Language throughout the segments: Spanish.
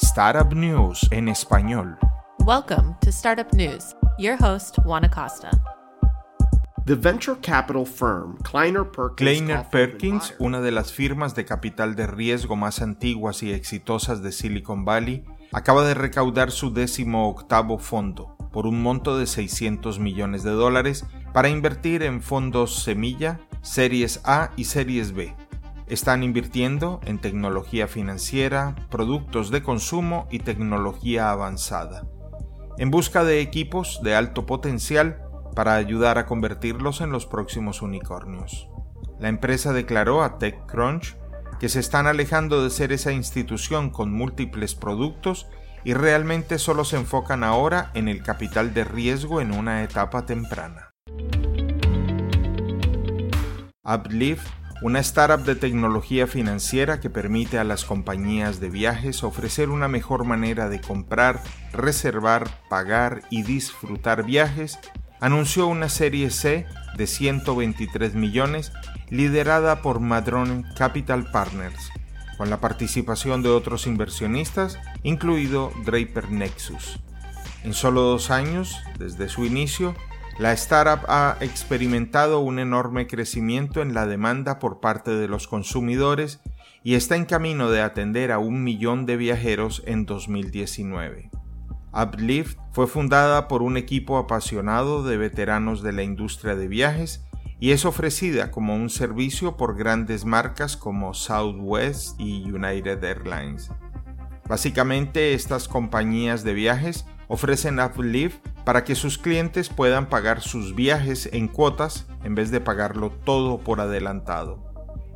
Startup News en español. Welcome to Startup News. Your host, Juan Acosta. The venture capital firm Kleiner Perkins, Kleiner Perkins, una de las firmas de capital de riesgo más antiguas y exitosas de Silicon Valley, acaba de recaudar su décimo octavo fondo por un monto de 600 millones de dólares para invertir en fondos semilla, series A y series B. Están invirtiendo en tecnología financiera, productos de consumo y tecnología avanzada, en busca de equipos de alto potencial para ayudar a convertirlos en los próximos unicornios. La empresa declaró a TechCrunch que se están alejando de ser esa institución con múltiples productos y realmente solo se enfocan ahora en el capital de riesgo en una etapa temprana. Uplift, una startup de tecnología financiera que permite a las compañías de viajes ofrecer una mejor manera de comprar, reservar, pagar y disfrutar viajes, anunció una serie C de 123 millones liderada por Madrone Capital Partners, con la participación de otros inversionistas, incluido Draper Nexus. En solo dos años, desde su inicio, la startup ha experimentado un enorme crecimiento en la demanda por parte de los consumidores y está en camino de atender a un millón de viajeros en 2019. Uplift fue fundada por un equipo apasionado de veteranos de la industria de viajes y es ofrecida como un servicio por grandes marcas como Southwest y United Airlines. Básicamente estas compañías de viajes ofrecen Uplift para que sus clientes puedan pagar sus viajes en cuotas en vez de pagarlo todo por adelantado.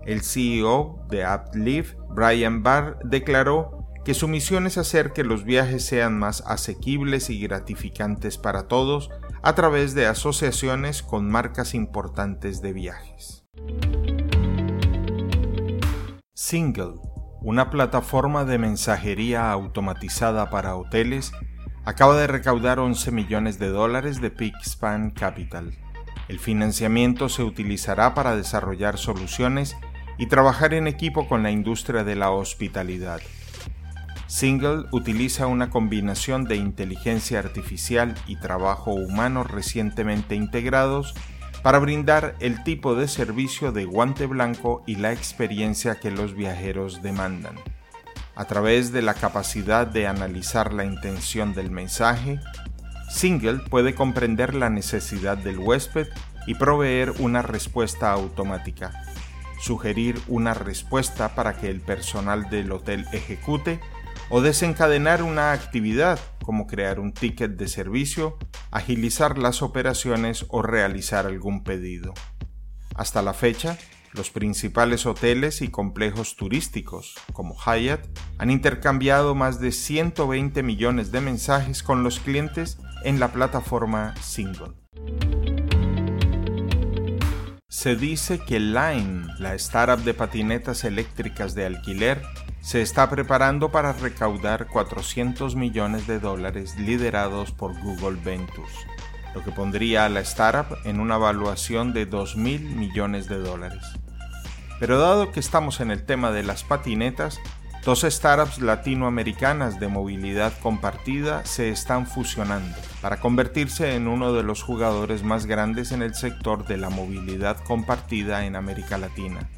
El CEO de Uplift, Brian Barr, declaró que su misión es hacer que los viajes sean más asequibles y gratificantes para todos a través de asociaciones con marcas importantes de viajes. Single, una plataforma de mensajería automatizada para hoteles, acaba de recaudar 11 millones de dólares de Pixpan Capital. El financiamiento se utilizará para desarrollar soluciones y trabajar en equipo con la industria de la hospitalidad. Single utiliza una combinación de inteligencia artificial y trabajo humano recientemente integrados para brindar el tipo de servicio de guante blanco y la experiencia que los viajeros demandan. A través de la capacidad de analizar la intención del mensaje, Single puede comprender la necesidad del huésped y proveer una respuesta automática, sugerir una respuesta para que el personal del hotel ejecute o desencadenar una actividad como crear un ticket de servicio, agilizar las operaciones o realizar algún pedido. Hasta la fecha, los principales hoteles y complejos turísticos, como Hyatt, han intercambiado más de 120 millones de mensajes con los clientes en la plataforma Single. Se dice que Line, la startup de patinetas eléctricas de alquiler, se está preparando para recaudar 400 millones de dólares liderados por Google Ventures, lo que pondría a la startup en una evaluación de 2 mil millones de dólares. Pero dado que estamos en el tema de las patinetas, dos startups latinoamericanas de movilidad compartida se están fusionando para convertirse en uno de los jugadores más grandes en el sector de la movilidad compartida en América Latina.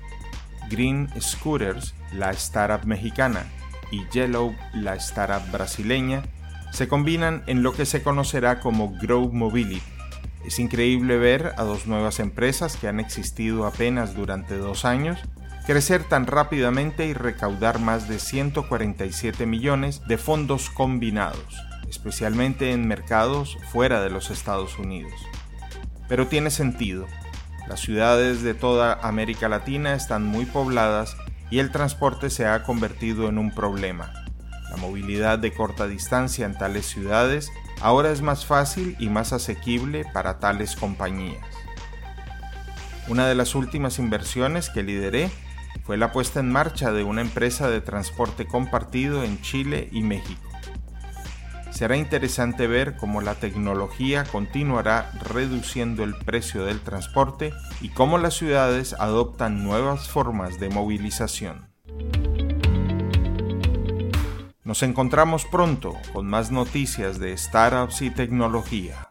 Green Scooters, la startup mexicana, y Yellow, la startup brasileña, se combinan en lo que se conocerá como Grow Mobility. Es increíble ver a dos nuevas empresas que han existido apenas durante dos años crecer tan rápidamente y recaudar más de 147 millones de fondos combinados, especialmente en mercados fuera de los Estados Unidos. Pero tiene sentido, las ciudades de toda América Latina están muy pobladas y el transporte se ha convertido en un problema. La movilidad de corta distancia en tales ciudades ahora es más fácil y más asequible para tales compañías. Una de las últimas inversiones que lideré fue la puesta en marcha de una empresa de transporte compartido en Chile y México. Será interesante ver cómo la tecnología continuará reduciendo el precio del transporte y cómo las ciudades adoptan nuevas formas de movilización. Nos encontramos pronto con más noticias de startups y tecnología.